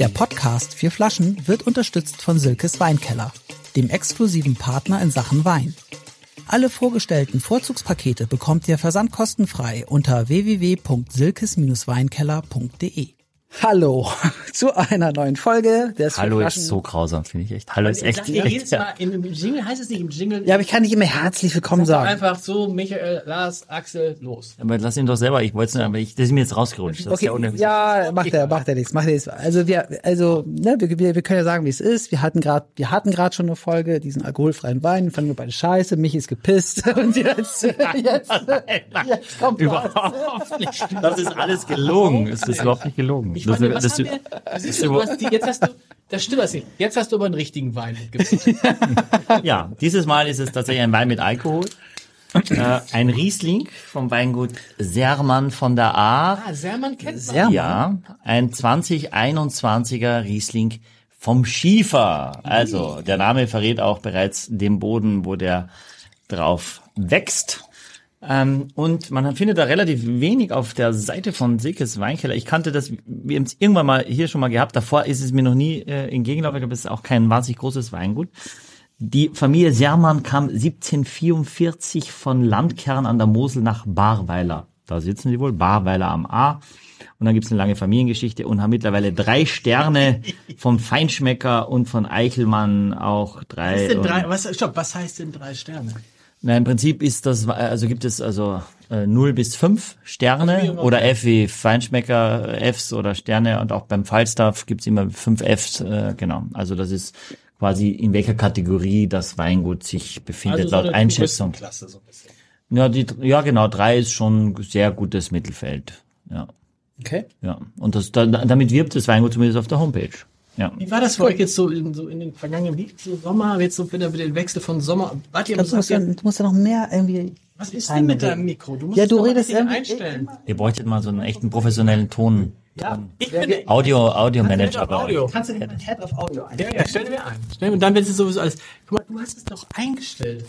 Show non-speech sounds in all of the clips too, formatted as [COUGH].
Der Podcast Vier Flaschen wird unterstützt von Silkes Weinkeller, dem exklusiven Partner in Sachen Wein. Alle vorgestellten Vorzugspakete bekommt ihr versandkostenfrei unter www.silkes-weinkeller.de. Hallo [LAUGHS] zu einer neuen Folge des Hallo ist so grausam, finde ich echt. Hallo ist echt, ihr echt jedes Mal in, im Jingle, heißt es nicht im Jingle? Ja, aber ich kann nicht immer herzlich willkommen Sag sagen. einfach so, Michael, Lars, Axel, los. Aber lass ihn doch selber, ich wollte es nur, aber ich, das ist mir jetzt rausgerutscht. Das ist Okay, ja ja, macht er, macht er nichts, macht er nichts. Also wir, also ne, wir, wir, wir können ja sagen, wie es ist. Wir hatten gerade, wir hatten gerade schon eine Folge, diesen alkoholfreien Wein, den fanden wir beide scheiße. Mich ist gepisst [LAUGHS] und jetzt, [LAUGHS] jetzt, jetzt kommt Überhaupt nicht. Das ist alles gelogen. Es ist überhaupt nicht gelogen. Ich Das- meine, was das- haben wir, siehst du, du hast die, jetzt hast du, das stimmt was nicht, jetzt hast du aber einen richtigen Wein mitgebracht. [LAUGHS] Ja, dieses Mal ist es tatsächlich ein Wein mit Alkohol. Äh, ein Riesling vom Weingut Sermann von der Aar. Ah, Sermann kennt man. Sehr Ja, ein 2021er Riesling vom Schiefer. Also, der Name verrät auch bereits den Boden, wo der drauf wächst. Ähm, und man findet da relativ wenig auf der Seite von Silkes Weinkeller. Ich kannte das, wir haben es irgendwann mal hier schon mal gehabt. Davor ist es mir noch nie äh, entgegengelaufen. Ich glaube, es ist auch kein wahnsinnig großes Weingut. Die Familie Sermann kam 1744 von Landkern an der Mosel nach Barweiler. Da sitzen sie wohl, Barweiler am A. Und dann gibt's eine lange Familiengeschichte und haben mittlerweile drei Sterne [LAUGHS] vom Feinschmecker und von Eichelmann auch drei. Was, denn drei, was, stopp, was heißt denn drei Sterne? Na, im Prinzip ist das, also gibt es also äh, 0 bis 5 Sterne oder F wie Feinschmecker, Fs oder Sterne und auch beim Falstaff gibt's immer 5 Fs, äh, genau. Also das ist quasi in welcher Kategorie das Weingut sich befindet, laut Also eine Einschätzung. Klasse so ein bisschen. Ja, die, ja genau, drei ist schon sehr gutes Mittelfeld. Ja, Okay. ja. Und das, da, damit wirbt das Weingut zumindest auf der Homepage. Ja. Wie war das für euch jetzt so in, so in den vergangenen, wie so Sommer, jetzt so wieder mit dem Wechsel von Sommer? Wart ihr, Du musst, ja, du musst ja noch mehr irgendwie. was ist denn mit deinem Mikro? Du musst Ja, du redest irgendwie- einstellen. Ihr bräuchtet mal so einen echten professionellen Ton. Ja, ich bin Audio, Audio Manager. Audio. Kannst du den Head auf Audio ein? Ja, ja, stell mir ein. Stell mir, dann wird es sowieso alles. Guck mal, du hast es doch eingestellt.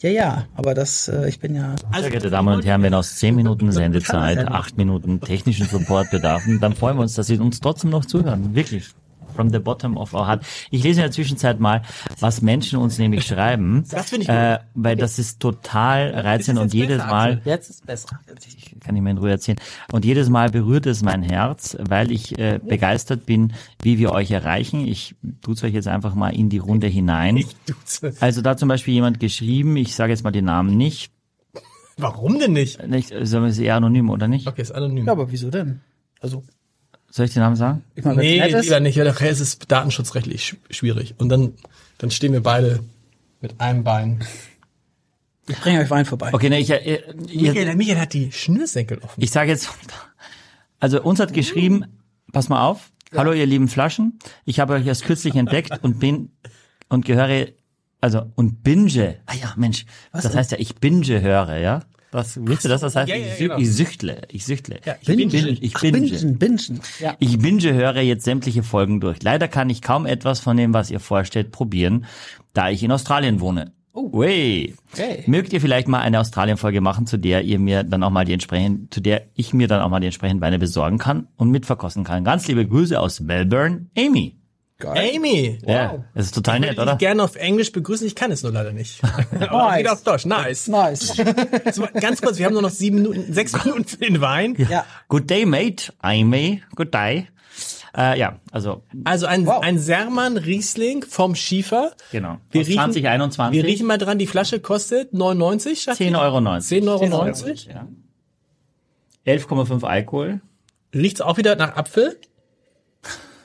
Ja, ja, aber das, äh, ich bin ja. Also, Sehr geehrte Damen und Herren, wenn aus 10 Minuten Sendezeit 8 Minuten technischen Support bedarfen, dann freuen wir uns, dass Sie uns trotzdem noch zuhören. Wirklich. From the bottom of our heart. Ich lese in der Zwischenzeit mal, was Menschen uns nämlich schreiben. Das finde ich gut. äh, weil das ist total reizend und jedes besser, Mal, Jetzt ist besser. ich kann nicht mehr in Ruhe erzählen, und jedes Mal berührt es mein Herz, weil ich äh, begeistert bin, wie wir euch erreichen. Ich tut's euch jetzt einfach mal in die Runde hinein. Also da zum Beispiel jemand geschrieben, ich sage jetzt mal den Namen nicht, Warum denn nicht? nicht sollen wir sie eher anonym oder nicht? Okay, ist anonym. Ja, aber wieso denn? Also, Soll ich den Namen sagen? ich meine, nee, wenn's nett ist, lieber nicht, weil nachher ist es datenschutzrechtlich sch schwierig. Und dann, dann stehen wir beide mit einem Bein. ich bringe euch Wein vorbei. Okay, ne, ich, äh, ich, Michael, der Michael hat die Schnürsenkel offen. ich sage jetzt, [LAUGHS] also uns hat geschrieben, pass mal auf, hallo ihr lieben Flaschen, ich habe euch erst kürzlich entdeckt und bin und gehöre, also und binge, ah ja, Mensch, das heißt ja, ich binge höre, ja? Was, wisst ihr das? Das heißt, ja, ja, ich, genau. ich süchtle, ich süchtle. Ja, ich ich binge. binge. Ich Ach, binge. Bingen, Bingen. Ja. Ich binge höre jetzt sämtliche Folgen durch. Leider kann ich kaum etwas von dem, was ihr vorstellt, probieren, da ich in Australien wohne. Oh. Way. Okay. Mögt ihr vielleicht mal eine Australien-Folge machen, zu der ihr mir dann auch mal die entsprechenden, zu der ich mir dann auch mal die entsprechenden Weine besorgen kann und mitverkosten kann. Ganz liebe Grüße aus Melbourne, Amy. Amy! Ja, das ist total nett, Ich würde oder? dich gerne auf Englisch begrüßen, ich kann es nur leider nicht. [LAUGHS] Aber wieder auf Deutsch, nice. Nice. [LAUGHS] So, ganz kurz, wir haben nur noch sieben Minuten, sechs Minuten für den Wein. Ja. Good day, mate. Amy. Good day. Äh, ja, also Also ein, Wow. ein Sermann Riesling vom Schiefer. genau. Wir Aus riechen, 2021. wir riechen mal dran, die Flasche kostet 99, sagt 10,90 ihr? Euro. 10,90 Euro. Ja. 11,5 Alkohol. Riecht's auch wieder nach Apfel?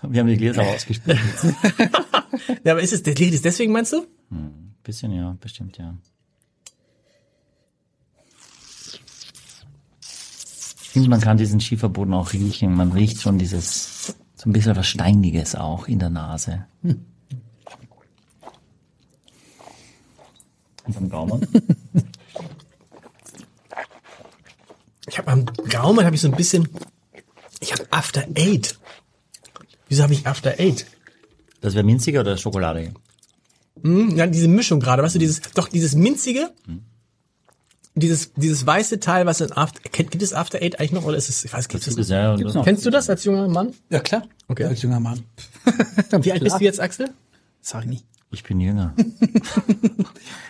Wir haben die Gläser ausgespielt. [LAUGHS] Ja, aber ist es, der ist deswegen meinst du? Bisschen, ja, bestimmt, ja. Ich finde, man kann diesen Schieferboden auch riechen. Man riecht schon dieses, so ein bisschen was Steiniges auch in der Nase. Und am Gaumen. Ich habe am Gaumen habe ich so ein bisschen, ich habe After Eight. Wieso habe ich After Eight? Das wäre minziger oder Schokolade? Hm, ja, diese Mischung gerade, weißt du, dieses, doch dieses minzige dieses, dieses weiße Teil, was in After, kennt, gibt es After Eight eigentlich noch oder ist es, ich weiß, gibt es Das ja, Gibt's noch. Kennst du das als junger Mann? Ja, klar. Okay. Als junger Mann. Wie alt bist du jetzt, Axel? Sag ich nicht. Ich bin jünger. [LAUGHS]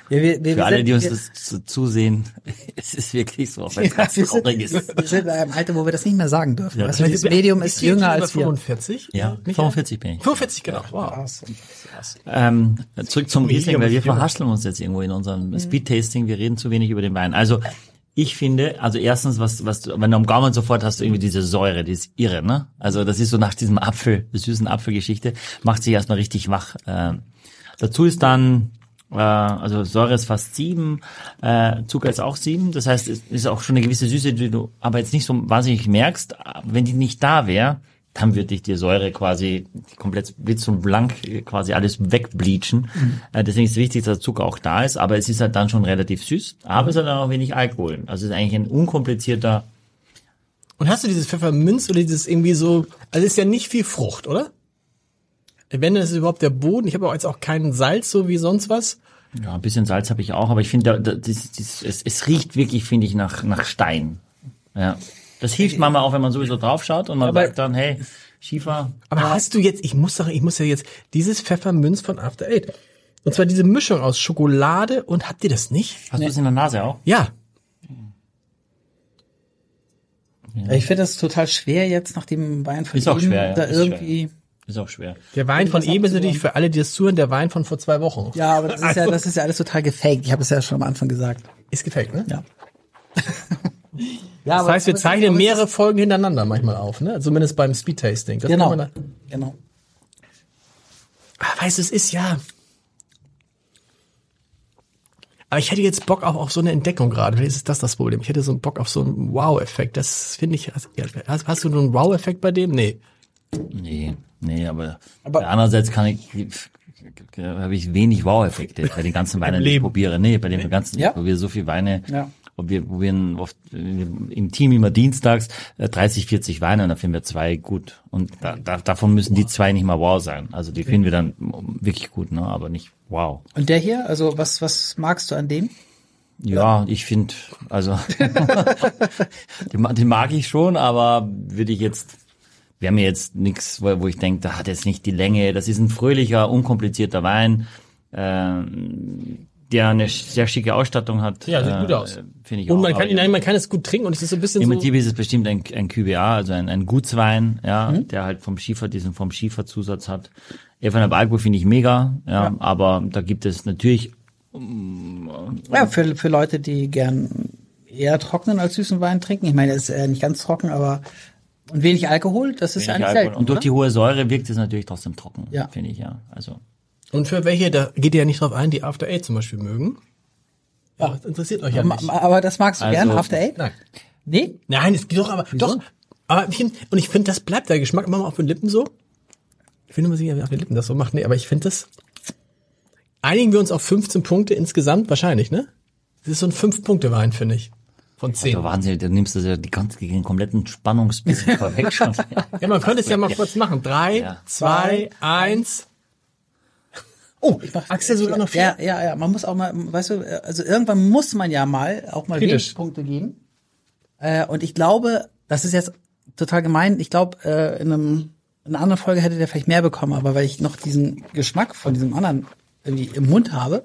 Ja, wir, wir, Für alle, die uns das zu, zusehen, [LAUGHS] es ist wirklich so, auch wenn es ja, ganz wir, sind, traurig ist. wir sind in einem Alter, wo wir das nicht mehr sagen dürfen. Ja, also das Medium ist jünger als wir. 45? Ja, Michael? 45 bin ich. 45, genau. Wow. Krass. Krass. Ähm, zurück zum Riesling, weil wir verhascheln uns jetzt irgendwo in unserem Speed-Tasting. Wir reden zu wenig über den Wein. Also, ich finde, also erstens, was, was, wenn du am Gaumen sofort hast du irgendwie diese Säure, die ist irre, ne? Also, das ist so nach diesem Apfel, süßen Apfelgeschichte, macht sich erstmal richtig wach. Ähm, dazu ist dann, äh, also Säure ist fast sieben, äh, Zucker ist auch sieben. Das heißt, es ist auch schon eine gewisse Süße, die du aber jetzt nicht so wahnsinnig merkst. Wenn die nicht da wäre, dann würde ich die Säure quasi komplett blitz und blank quasi alles wegbleachen. Äh, deswegen ist es wichtig, dass der Zucker auch da ist, aber es ist halt dann schon relativ süß, aber es hat dann auch wenig Alkohol. Also es ist eigentlich ein unkomplizierter, Und hast du dieses Pfefferminz oder dieses irgendwie so, also ist ja nicht viel Frucht, oder? Wenn das ist überhaupt der Boden, ich habe auch jetzt auch keinen Salz so wie sonst was. ja, ein bisschen Salz habe ich auch, aber ich finde, das, das, es, es riecht wirklich, finde ich, nach, nach Stein. Ja. Das hilft manchmal auch, wenn man sowieso drauf schaut und man Aber- sagt dann, hey, Schiefer, Aber hast du jetzt, ich muss sagen, ich muss ja jetzt dieses Pfefferminz von After Eight. Und zwar diese Mischung aus Schokolade und habt ihr das nicht? hast du es in der Nase auch? Ja. Ich finde das total schwer jetzt nach dem Wein von Ist auch schwer, ja, da ist irgendwie. Ist auch schwer. Der Wein von eben ist natürlich für alle, die das zuhören, der Wein von vor zwei Wochen. Ja, aber das ist ja, Also- das ist ja alles total gefaked. Ich habe es ja schon am Anfang gesagt. Ist gefaked, ne? Ja. [LAUGHS] ja Das heißt, wir zeichnen mehrere Folgen hintereinander manchmal auf, ne? Zumindest beim Speedtasting. Genau. kann man da- Genau. Ah, weißt du, es ist ja. Aber ich hätte jetzt Bock auch auf so eine Entdeckung gerade. Vielleicht ist das das Problem. Ich hätte so einen Bock auf so einen Wow-Effekt. Das finde ich. Hast, ja, hast, hast du einen Wow-Effekt bei dem? Nee. Nee, nee, aber, Aber- andererseits kann ich, habe ich wenig Wow-Effekte bei den ganzen [LAUGHS] Weinen, die ich probiere. Nee, bei den ganzen, Ja. ich probiere so viele Weine, Ja. wo wir, wir oft äh, im Team immer dienstags äh, 30, 40 Weine und da finden wir zwei gut. Und da, da, davon müssen die zwei nicht mal wow sein. Also die finden wir dann wirklich gut, ne, aber nicht wow. Und der hier, also was, was magst du an dem? Ja, ich finde, also [LAUGHS] [LAUGHS] den, den mag ich schon, aber würde ich jetzt, wäre mir jetzt nichts, wo, wo ich denke, da hat jetzt nicht die Länge. Das ist ein fröhlicher, unkomplizierter Wein, ähm, der eine sehr schicke Ausstattung hat. Ja, sieht gut äh, aus. Finde ich Und auch. man kann nein, man kann es gut trinken und es ist so ein bisschen Im so. Prinzip ist es bestimmt ein, ein QBA, also ein, ein Gutswein, ja, Mhm. der halt vom Schiefer, diesen vom Schieferzusatz hat. Evan Alkohol finde ich mega, ja, aber da gibt es natürlich Ja, für, für Leute, die gern eher trockenen als süßen Wein trinken. Ich meine, er ist äh, nicht ganz trocken, aber und wenig Alkohol, das ist ja wenig eigentlich Alkohol. selten. Und durch oder? die hohe Säure wirkt es natürlich trotzdem trocken, Ja. finde ich, ja. Also Und für welche, da geht ihr ja nicht drauf ein, die After Eight zum Beispiel mögen. Ja, das interessiert euch ja nicht. aber das magst du Also- gern, After Eight? Nein. Nee? Nein, es geht doch, aber doch. Aber ich und ich finde, das bleibt der Geschmack immer auf den Lippen so. Ich finde immer sicher, wer auf den Lippen das so macht. Nee, aber ich finde das. Einigen wir uns auf 15 Punkte insgesamt wahrscheinlich, ne? Das ist so ein 5-Punkte-Wein, finde ich. Von 10. der Wahnsinn, du nimmst das ja die ganze, den kompletten Spannungsbild [LAUGHS] vorweg schon. Ja, man könnte es ja mal kurz machen. Drei, Ja. zwei, eins. Oh, Axel sogar noch vier. Ja, ja, ja. Man muss auch mal, weißt du, also irgendwann muss man ja mal auch mal Punkte geben. Äh, und ich glaube, das ist jetzt total gemein. Ich glaube, äh, in einem in einer anderen Folge hätte der vielleicht mehr bekommen, aber weil ich noch diesen Geschmack von diesem anderen irgendwie im Mund habe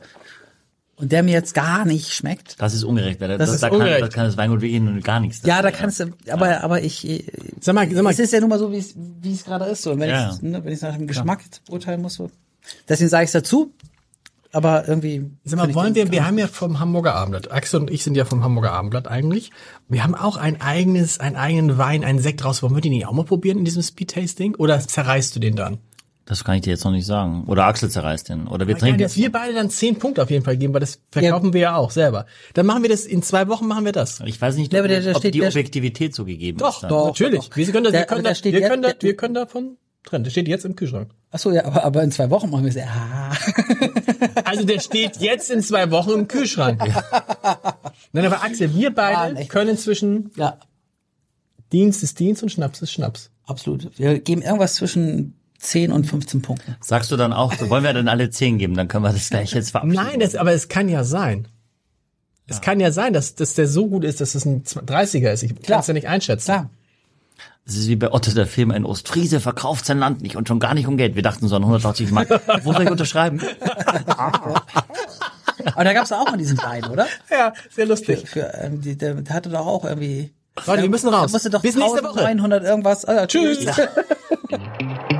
und der mir jetzt gar nicht schmeckt. Das ist ungerecht, weil da, Das das, ist da, kann, ungerecht. da kann das Weingut wirklich nur gar nichts. Ja, da kannst du, aber aber ich, äh, Sag mal, sag mal, es ist ja nun mal so, wie es wie es gerade ist. So. Und wenn Ja, ich ne, wenn ich nach dem Geschmack jetzt beurteilen muss, so. deswegen sage ich es dazu. Aber irgendwie. Sag mal, wollen wir, wir haben ja vom Hamburger Abendblatt, Axel und ich sind ja vom Hamburger Abendblatt eigentlich. Wir haben auch ein eigenes, einen eigenen Wein, einen Sekt raus. Wollen wir den nicht auch mal probieren in diesem Speed-Tasting? Oder zerreißt du den dann? Das kann ich dir jetzt noch nicht sagen. Oder Axel zerreißt den. Oder wir Ja, trinken jetzt. wir beide dann zehn Punkte auf jeden Fall geben, weil das verkaufen wir ja auch selber. Dann machen wir das, in zwei Wochen machen wir das. Ich weiß nicht, Ja, aber der- der ob steht- die Objektivität so gegeben Doch, ist. dann. doch, natürlich. doch. Wir können, das, wir können, steht wir jetzt- können, das, der- wir können davon trennen. Der steht jetzt im Kühlschrank. Ach so, ja, aber, aber in zwei Wochen machen wir es. Ah. [LAUGHS] Also der steht jetzt in zwei Wochen im Kühlschrank. Nein, aber Axel, wir Ah, beide nee. können zwischen Ja, Dienst ist Dienst und Schnaps ist Schnaps. absolut. Wir geben irgendwas zwischen 10 und 15 Punkten. Sagst du dann auch, so wollen wir dann alle zehn geben, dann können wir das gleich jetzt verabschieden. Nein, das, aber es kann ja sein. Es kann ja sein, dass, dass der so gut ist, dass es ein 30er ist. Ich kann es ja nicht einschätzen. Klar. Das ist wie bei Otto der Film, ein Ostfriese verkauft sein Land nicht und schon gar nicht um Geld. Wir dachten so an 180 Mark. [LAUGHS] Wo soll ich unterschreiben? [LAUGHS] Aber da gab es auch mal diesen beiden, oder? Ja, sehr lustig. Für, ähm, die, der, der hatte doch auch irgendwie. Leute, wir müssen raus. Bis nächste Woche. 1900 irgendwas. Ah, Tschüss. [LAUGHS]